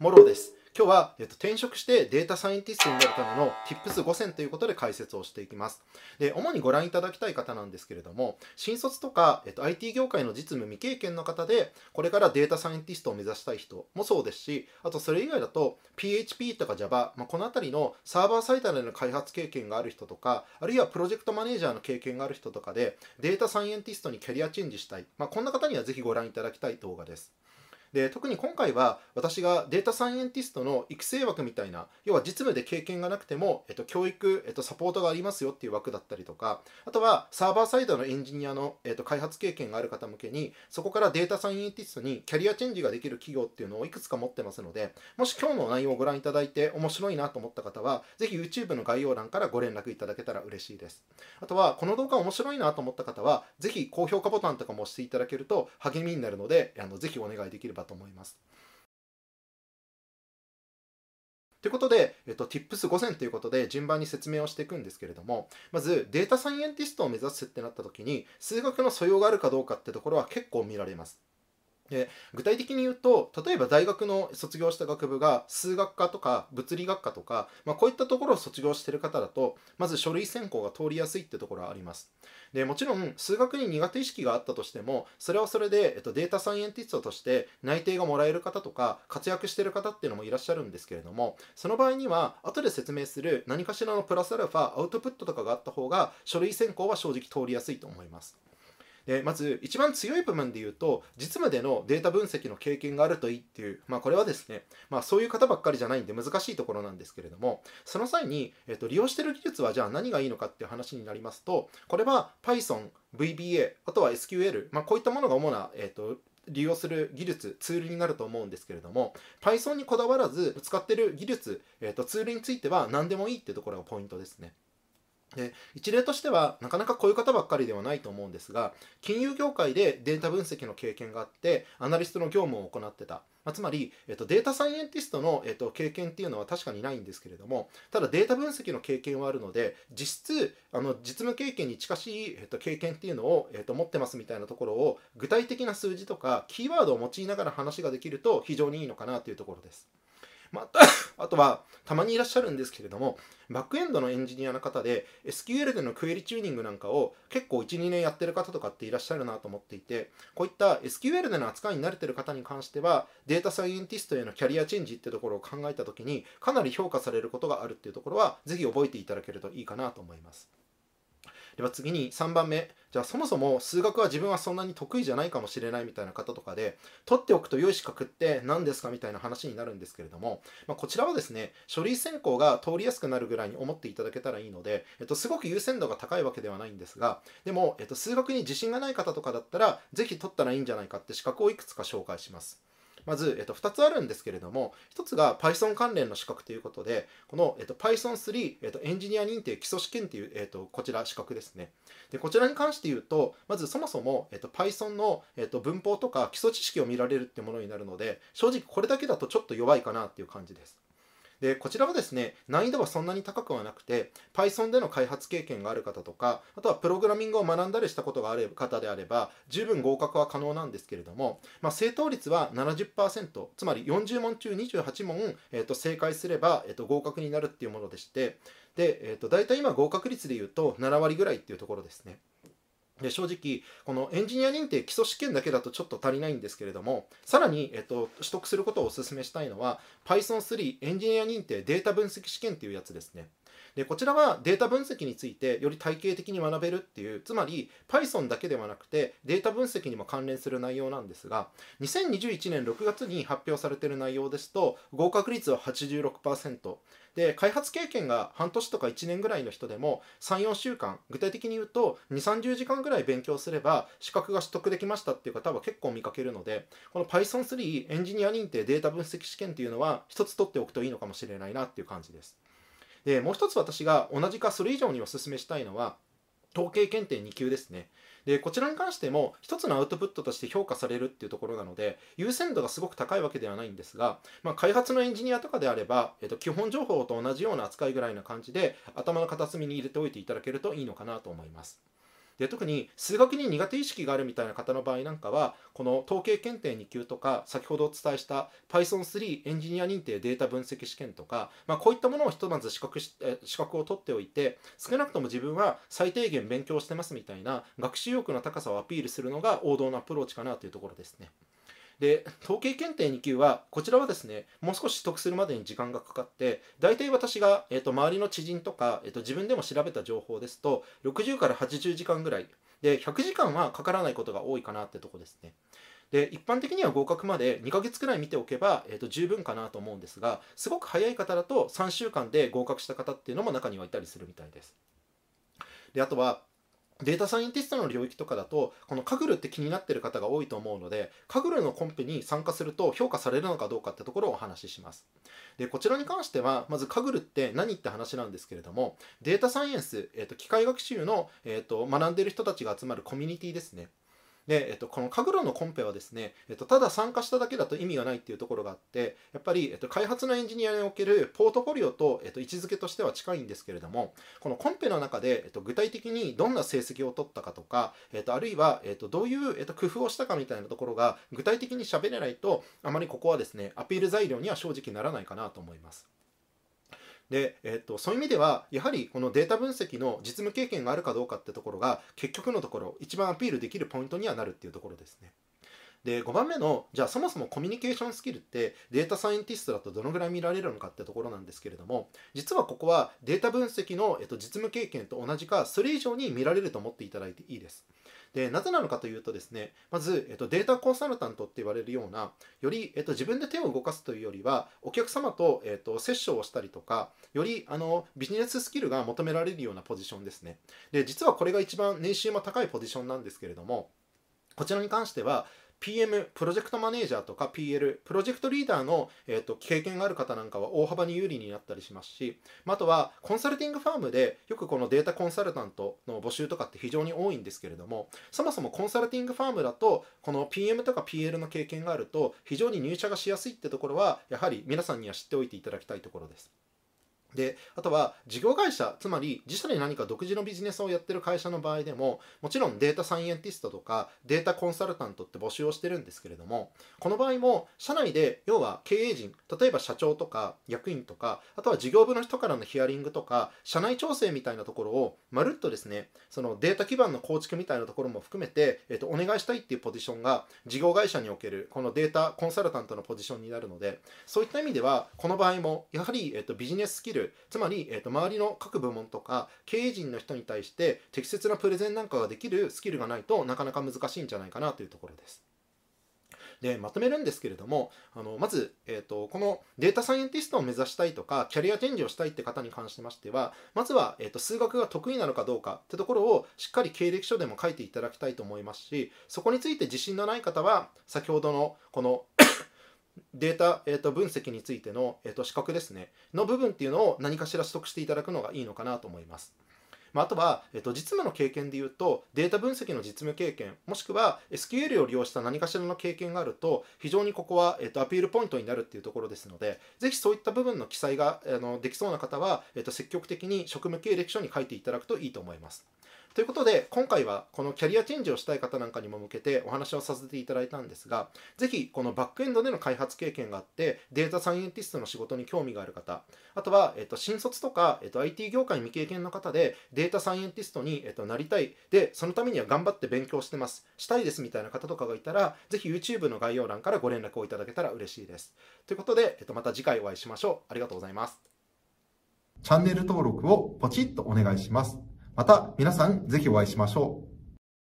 モロです。今日は、えっと、転職してデータサイエンティストになるための Tips5 選ということで解説をしていきます。で、主にご覧いただきたい方なんですけれども、新卒とか、えっと、IT 業界の実務未経験の方で、これからデータサイエンティストを目指したい人もそうですし、あとそれ以外だと PHP とか Java、まあ、この辺りのサーバーサイドでの開発経験がある人とか、あるいはプロジェクトマネージャーの経験がある人とかで、データサイエンティストにキャリアチェンジしたい、まあ、こんな方にはぜひご覧いただきたい動画です。で特に今回は私がデータサイエンティストの育成枠みたいな要は実務で経験がなくても、えっと、教育、えっと、サポートがありますよっていう枠だったりとかあとはサーバーサイドのエンジニアの、えっと、開発経験がある方向けにそこからデータサイエンティストにキャリアチェンジができる企業っていうのをいくつか持ってますのでもし今日の内容をご覧いただいて面白いなと思った方はぜひ YouTube の概要欄からご連絡いただけたら嬉しいです。あとはこの動画面白いなと思った方はぜひ高評価ボタンとかも押していただけると励みになるのであのぜひお願いできればと思いますということで、えっと、Tips5 選ということで順番に説明をしていくんですけれども、まずデータサイエンティストを目指すってなった時に、数学の素養があるかどうかってところは結構見られます。で具体的に言うと例えば大学の卒業した学部が数学科とか物理学科とか、まあ、こういったところを卒業してる方だとまず書類選考が通りやすいってところはあります。でもちろん数学に苦手意識があったとしてもそれはそれで、えっと、データサイエンティストとして内定がもらえる方とか活躍してる方っていうのもいらっしゃるんですけれどもその場合には後で説明する何かしらのプラスアルファアウトプットとかがあった方が書類選考は正直通りやすいと思います。でまず一番強い部分で言うと実務でのデータ分析の経験があるといいっていう、まあ、これはですね、まあ、そういう方ばっかりじゃないんで難しいところなんですけれどもその際に、えっと、利用してる技術はじゃあ何がいいのかっていう話になりますとこれは Python、VBA あとは SQL、まあ、こういったものが主な、えっと、利用する技術、ツールになると思うんですけれども、Python にこだわらず使ってる技術、えーとツールについては何でもいいっていうところがポイントですね。で一例としてはなかなかこういう方ばっかりではないと思うんですが金融業界でデータ分析の経験があってアナリストの業務を行ってた、まあ、つまり、えっと、データサイエンティストの、えっと、経験っていうのは確かにないんですけれどもただデータ分析の経験はあるので実質あの実務経験に近しい、えっと、経験っていうのを、えっと、持ってますみたいなところを具体的な数字とかキーワードを用いながら話ができると非常にいいのかなというところです。まあ、あとはたまにいらっしゃるんですけれどもバックエンドのエンジニアの方で SQL でのクエリチューニングなんかを結構12年やってる方とかっていらっしゃるなと思っていてこういった SQL での扱いに慣れてる方に関してはデータサイエンティストへのキャリアチェンジってところを考えた時にかなり評価されることがあるっていうところはぜひ覚えていただけるといいかなと思います。では次に3番目じゃあそもそも数学は自分はそんなに得意じゃないかもしれないみたいな方とかで取っておくと良い資格って何ですかみたいな話になるんですけれども、まあ、こちらはですね書類選考が通りやすくなるぐらいに思っていただけたらいいので、えっと、すごく優先度が高いわけではないんですがでも、えっと、数学に自信がない方とかだったら是非取ったらいいんじゃないかって資格をいくつか紹介します。まず、えっと、2つあるんですけれども、1つが Python 関連の資格ということで、この、えっと、Python3、えっと、エンジニア認定基礎試験という、えっと、こちら資格ですね。で、こちらに関して言うと、まずそもそも、えっと、Python の、えっと、文法とか基礎知識を見られるってものになるので、正直これだけだとちょっと弱いかなっていう感じです。でこちらはですね難易度はそんなに高くはなくて Python での開発経験がある方とかあとはプログラミングを学んだりしたことがある方であれば十分合格は可能なんですけれども、まあ、正答率は70%つまり40問中28問、えー、と正解すれば、えー、と合格になるっていうものでしてで、えー、と大体今合格率でいうと7割ぐらいっていうところですね。で正直このエンジニア認定基礎試験だけだとちょっと足りないんですけれどもさらに、えっと、取得することをお勧めしたいのは Python3 エンジニア認定データ分析試験っていうやつですね。でこちらはデータ分析についてより体系的に学べるっていうつまり Python だけではなくてデータ分析にも関連する内容なんですが2021年6月に発表されている内容ですと合格率は86%で開発経験が半年とか1年ぐらいの人でも34週間具体的に言うと2 3 0時間ぐらい勉強すれば資格が取得できましたっていう方は結構見かけるのでこの Python3 エンジニア認定データ分析試験っていうのは一つ取っておくといいのかもしれないなっていう感じです。でもう一つ私が同じかそれ以上にお勧めしたいのは統計検定2級ですね。でこちらに関しても一つのアウトプットとして評価されるっていうところなので優先度がすごく高いわけではないんですが、まあ、開発のエンジニアとかであれば、えっと、基本情報と同じような扱いぐらいな感じで頭の片隅に入れておいていただけるといいのかなと思います。で特に数学に苦手意識があるみたいな方の場合なんかはこの統計検定2級とか先ほどお伝えした Python3 エンジニア認定データ分析試験とか、まあ、こういったものをひとまず資格し資格を取っておいて少なくとも自分は最低限勉強してますみたいな学習欲の高さをアピールするのが王道のアプローチかなというところですね。で統計検定2級はこちらはですねもう少し取得するまでに時間がかかって大体私が、えーと、周りの知人とか、えーと、自分でも調べた情報ですと60から80時間ぐらいで100時間はかからないことが多いかなってとこですね。で一般的には合格まで2ヶ月くらい見ておけば、えーと十分かなと思うんですがすごく早い方だと3週間で合格した方っていうのも中にはいたりするみたいです。であとはデータサイエンティストの領域とかだとこのカグルって気になってる方が多いと思うのでカグルのコンペに参加すると評価されるのかどうかってところをお話しします。でこちらに関してはまずカグルって何って話なんですけれどもデータサイエンス、えーと、機械学習の、えーと学んでる人たちが集まるコミュニティですね。で、えっと、このカグロのコンペはですね、えっと、ただ参加しただけだと意味がないっていうところがあってやっぱり、えっと、開発のエンジニアにおけるポートフォリオと、えっと、位置づけとしては近いんですけれどもこのコンペの中で、えっと、具体的にどんな成績を取ったかとか、えっと、あるいは、えっと、どういう、えっと、工夫をしたかみたいなところが具体的に喋れないとあまりここはですねアピール材料には正直ならないかなと思います。で、えっと、そういう意味ではやはりこのデータ分析の実務経験があるかどうかってところが結局のところ一番アピールできるポイントにはなるっていうところですね。で5番目のじゃあそもそもコミュニケーションスキルってデータサイエンティストだとどのぐらい見られるのかってところなんですけれども実はここはデータ分析の、えっと、実務経験と同じかそれ以上に見られると思っていただいていいです。でなぜなのかというとですねまず、えっと、データコンサルタントって言われるようなより、えっと、自分で手を動かすというよりはお客様と、えっと、セッションをしたりとかよりあのビジネススキルが求められるようなポジションですね。で実はこれが一番年収も高いポジションなんですけれどもこちらに関しては PM、プロジェクトマネージャーとか PL、プロジェクトリーダーの、えーと、経験がある方なんかは大幅に有利になったりしますし、あとはコンサルティングファームでよくこのデータコンサルタントの募集とかって非常に多いんですけれども、そもそもコンサルティングファームだと、この PM とか PL の経験があると非常に入社がしやすいってところは、やはり皆さんには知っておいていただきたいところです。であとは事業会社つまり自社で何か独自のビジネスをやってる会社の場合でももちろんデータサイエンティストとかデータコンサルタントって募集をしてるんですけれどもこの場合も社内で要は経営陣例えば社長とか役員とかあとは事業部の人からのヒアリングとか社内調整みたいなところをまるっとですねそのデータ基盤の構築みたいなところも含めて、えっと、お願いしたいっていうポジションが事業会社におけるこのデータコンサルタントのポジションになるのでそういった意味ではこの場合もやはり、えっと、ビジネススキルつまり、えー、と周りの各部門とか経営陣の人に対して適切なプレゼンなんかができるスキルがないとなかなか難しいんじゃないかなというところです。でまとめるんですけれどもあのまず、えーと、このデータサイエンティストを目指したいとかキャリアチェンジをしたいって方に関しましてはまずは、えーと数学が得意なのかどうかってところをしっかり経歴書でも書いていただきたいと思いますしそこについて自信のない方は先ほどのこのデータ、えー、と分析についての、えー、と資格ですね、の部分っていうのを何かしら取得していただくのがいいのかなと思います。まあ、あとは、えっと、実務の経験でいうと、データ分析の実務経験、もしくは SQL を利用した何かしらの経験があると、非常にここは、えっと、アピールポイントになるっていうところですので、ぜひそういった部分の記載があのできそうな方は、えっと、積極的に職務経歴書に書いていただくといいと思います。ということで、今回はこのキャリアチェンジをしたい方なんかにも向けてお話をさせていただいたんですが、ぜひこのバックエンドでの開発経験があって、データサイエンティストの仕事に興味がある方、あとは、えっと、新卒とか、えっと、IT 業界未経験の方で、データサイエンティストに、えっと、なりたい、で、そのためには頑張って勉強してます、したいですみたいな方とかがいたら、ぜひ YouTube の概要欄からご連絡をいただけたら嬉しいです。ということで、えっと、また次回お会いしましょう。ありがとうございます。チャンネル登録をポチッとお願いします。また皆さんぜひお会いしましょう。